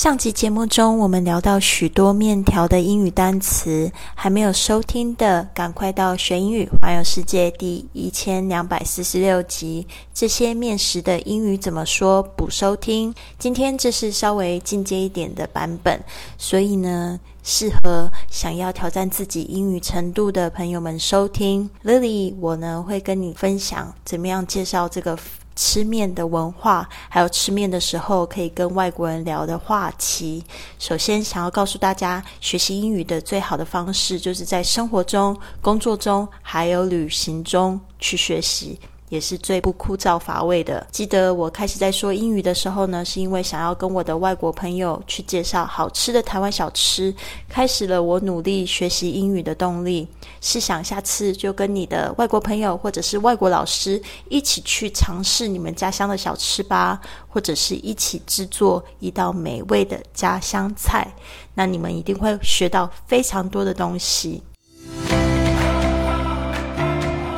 上集节目中，我们聊到许多面条的英语单词，还没有收听的，赶快到学英语环游世界第一千两百四十六集，这些面食的英语怎么说？补收听。今天这是稍微进阶一点的版本，所以呢，适合想要挑战自己英语程度的朋友们收听。Lily，我呢会跟你分享怎么样介绍这个。吃面的文化，还有吃面的时候可以跟外国人聊的话题。首先，想要告诉大家，学习英语的最好的方式，就是在生活中、工作中，还有旅行中去学习。也是最不枯燥乏味的。记得我开始在说英语的时候呢，是因为想要跟我的外国朋友去介绍好吃的台湾小吃，开始了我努力学习英语的动力。试想下次就跟你的外国朋友或者是外国老师一起去尝试你们家乡的小吃吧，或者是一起制作一道美味的家乡菜，那你们一定会学到非常多的东西。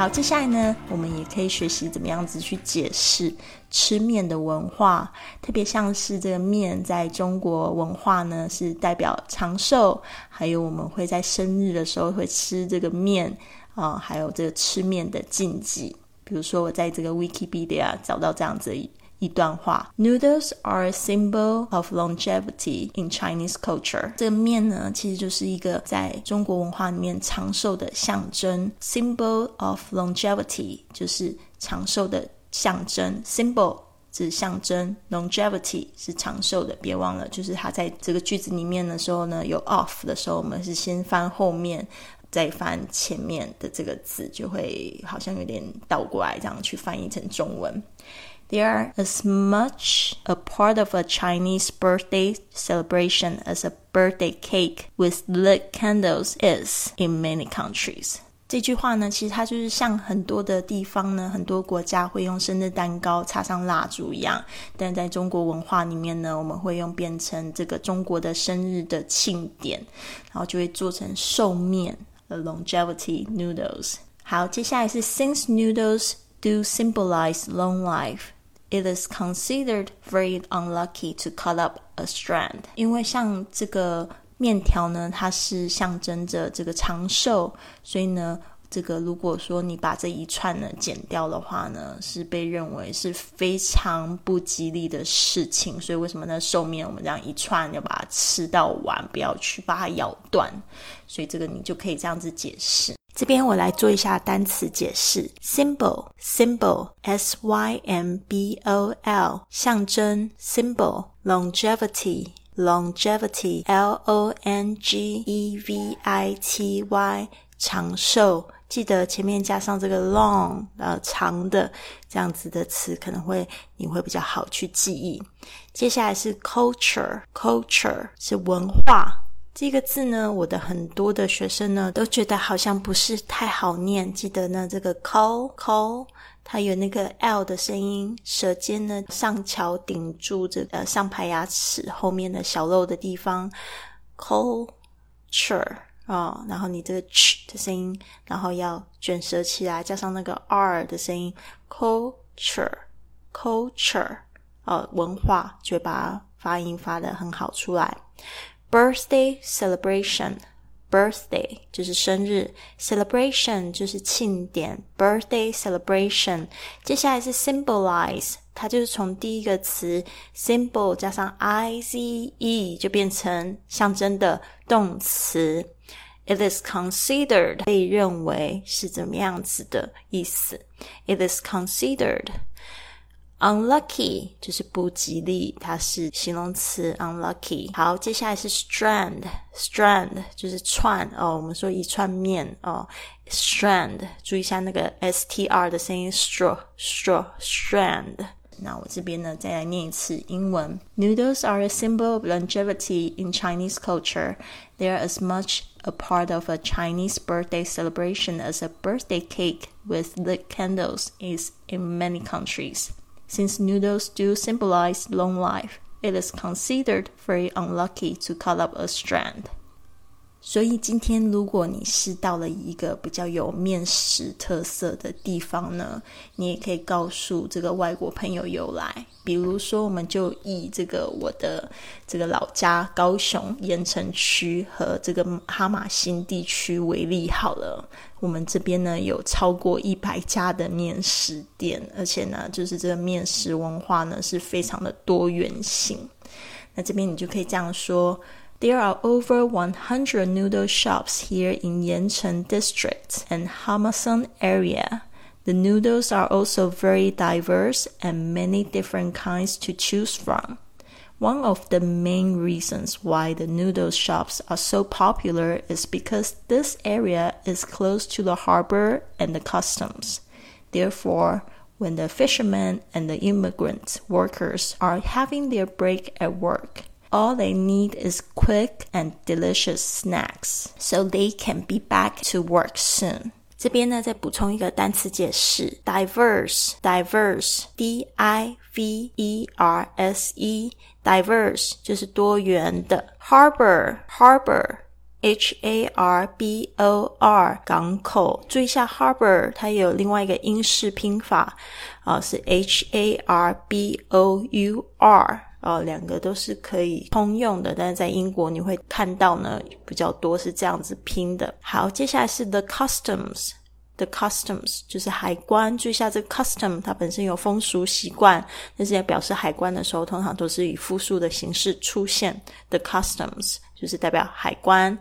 好，接下来呢，我们也可以学习怎么样子去解释吃面的文化，特别像是这个面在中国文化呢，是代表长寿，还有我们会在生日的时候会吃这个面啊，还有这个吃面的禁忌，比如说我在这个 Wikipedia 找到这样子。一段话：Noodles are a symbol of longevity in Chinese culture。这个面呢，其实就是一个在中国文化里面长寿的象征。Symbol of longevity 就是长寿的象征。Symbol 是象征，longevity 是长寿的。别忘了，就是它在这个句子里面的时候呢，有 of 的时候，我们是先翻后面，再翻前面的这个字，就会好像有点倒过来，这样去翻译成中文。They are as much a part of a Chinese birthday celebration as a birthday cake with lit candles is in many countries. 这句话呢，其实它就是像很多的地方呢，很多国家会用生日蛋糕插上蜡烛一样，但在中国文化里面呢，我们会用变成这个中国的生日的庆典，然后就会做成寿面，the longevity noodles。好，接下来是 since noodles do symbolize long life。 It is considered very unlucky to cut up a strand，因为像这个面条呢，它是象征着这个长寿，所以呢，这个如果说你把这一串呢剪掉的话呢，是被认为是非常不吉利的事情。所以为什么呢？寿面我们这样一串要把它吃到完，不要去把它咬断。所以这个你就可以这样子解释。这边我来做一下单词解释：symbol，symbol，s y m b o l，象征；symbol，longevity，longevity，l o n g e v i t y，长寿。记得前面加上这个 long，呃，长的这样子的词，可能会你会比较好去记忆。接下来是 culture，culture 是文化。这个字呢，我的很多的学生呢都觉得好像不是太好念。记得呢，这个 call call，它有那个 l 的声音，舌尖呢上翘顶住这个上排牙齿后面的小肉的地方，culture 啊，然后你这个 ch 的声音，然后要卷舌起来，加上那个 r 的声音，culture culture 哦，文化嘴巴发音发的很好出来。Birthday celebration, birthday 就是生日，celebration 就是庆典。Birthday celebration，接下来是 symbolize，它就是从第一个词 symbol 加上 i z e 就变成象征的动词。It is considered 被认为是怎么样子的意思。It is considered。 Unlucky 就是不吉利，它是形容词。Unlucky。好，接下来是 strand，strand 就是串哦。我们说一串面哦，strand。注意一下那个 s t r 的声音，straw，straw，strand。 那我这边呢再来念一次英文：Noodles are a symbol of longevity in Chinese culture. They are as much a part of a Chinese birthday celebration as a birthday cake with lit candles is in many countries. Since noodles do symbolize long life, it is considered very unlucky to cut up a strand. 所以今天，如果你是到了一个比较有面食特色的地方呢，你也可以告诉这个外国朋友由来。比如说，我们就以这个我的这个老家高雄盐城区和这个哈马新地区为例好了。我们这边呢有超过一百家的面食店，而且呢，就是这个面食文化呢是非常的多元性。那这边你就可以这样说。There are over 100 noodle shops here in Yancheng district and Hamasan area. The noodles are also very diverse and many different kinds to choose from. One of the main reasons why the noodle shops are so popular is because this area is close to the harbor and the customs. Therefore, when the fishermen and the immigrant workers are having their break at work, all they need is quick and delicious snacks, so they can be back to work soon. 这边呢，再补充一个单词解释：diverse，diverse，d i v e r s e，diverse 就是多元的。harbor，harbor，h a r b o r，港口。注意一下，harbor 它有另外一个英式拼法啊，是 h a r b o u r。 哦，两个都是可以通用的，但是在英国你会看到呢比较多是这样子拼的。好，接下来是 the customs，the customs 就是海关。注意一下这个 custom，它本身有风俗习惯，但是在表示海关的时候，通常都是以复数的形式出现。the customs 就是代表海关。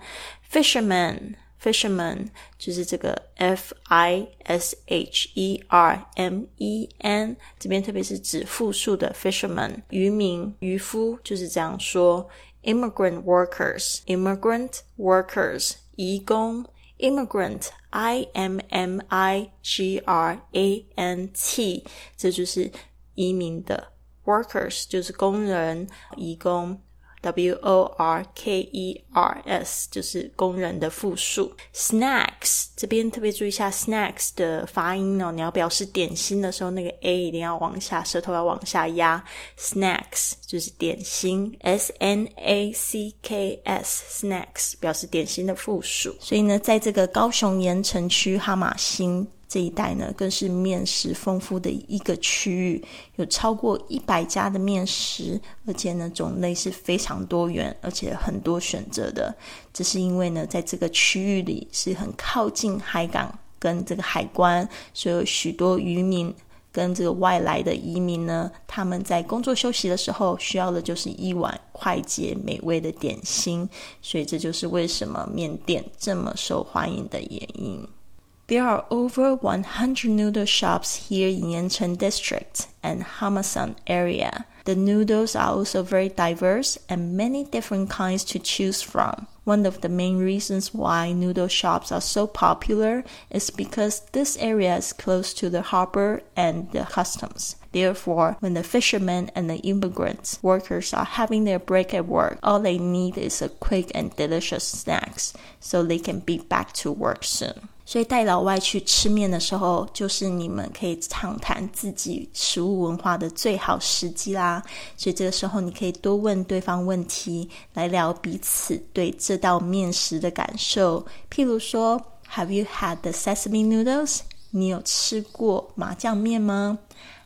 fisherman。Fisherman 就是这个 F I S H E R M E N，这边特别是指复数的 fisherman，渔民、渔夫就是这样说。Immigrant workers，immigrant workers，移工，immigrant I M M I G R A N T，这就是移民的 workers，就是工人、移工。 W O R K E R S 就是工人的复数。Snacks 这边特别注意一下 snacks 的发音哦，你要表示点心的时候，那个 a 一定要往下，舌头要往下压。Snacks 就是点心，S N A C K S snacks 表示点心的复数。所以呢，在这个高雄盐城区哈马星。这一带呢，更是面食丰富的一个区域，有超过一百家的面食，而且呢，种类是非常多元，而且很多选择的。这是因为呢，在这个区域里是很靠近海港跟这个海关，所以有许多渔民跟这个外来的移民呢，他们在工作休息的时候需要的就是一碗快捷美味的点心，所以这就是为什么面店这么受欢迎的原因。There are over 100 noodle shops here in Yancheng District and Hamasan area. The noodles are also very diverse and many different kinds to choose from. One of the main reasons why noodle shops are so popular is because this area is close to the harbor and the customs. Therefore, when the fishermen and the immigrant workers are having their break at work, all they need is a quick and delicious snacks so they can be back to work soon. 所以带老外去吃面的时候，就是你们可以畅谈自己食物文化的最好时机啦。所以这个时候，你可以多问对方问题，来聊彼此对这道面食的感受。譬如说，Have you had the sesame noodles？你有吃过麻酱面吗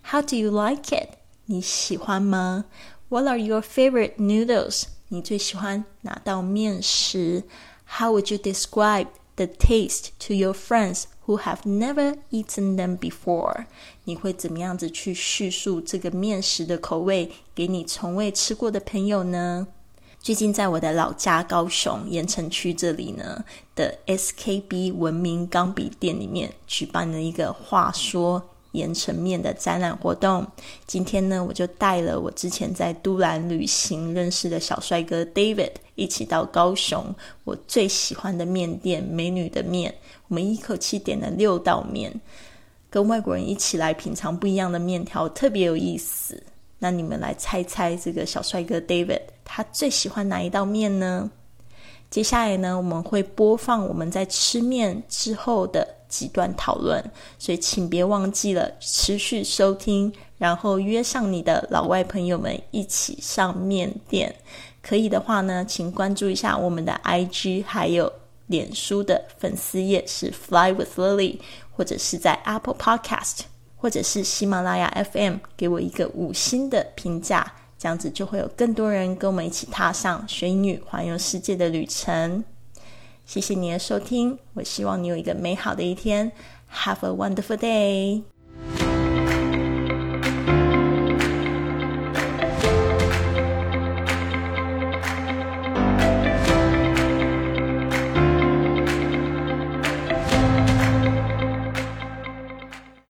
？How do you like it？你喜欢吗？What are your favorite noodles？你最喜欢哪道面食？How would you describe？the taste to your friends who have never eaten them before. 你会怎么样子去叙述这个面食的口味给你从未吃过的朋友呢？最近在我的老家高雄盐城区这里呢的 skb 文明钢笔店里面举办了一个话说盐城面的展览活动，今天呢，我就带了我之前在都兰旅行认识的小帅哥 David 一起到高雄我最喜欢的面店美女的面，我们一口气点了六道面。跟外国人一起来品尝不一样的面条，特别有意思。那你们来猜猜，这个小帅哥 David 他最喜欢哪一道面呢？接下来呢，我们会播放我们在吃面之后的几段讨论，所以请别忘记了持续收听，然后约上你的老外朋友们一起上面店。可以的话呢，请关注一下我们的 IG，还有脸书的粉丝页是 Fly with Lily，或者是在 Apple Podcast，或者是喜马拉雅 FM，给我一个五星的评价，这样子就会有更多人跟我们一起踏上学英语环游世界的旅程。谢谢你的收听，我希望你有一个美好的一天，Have a wonderful day。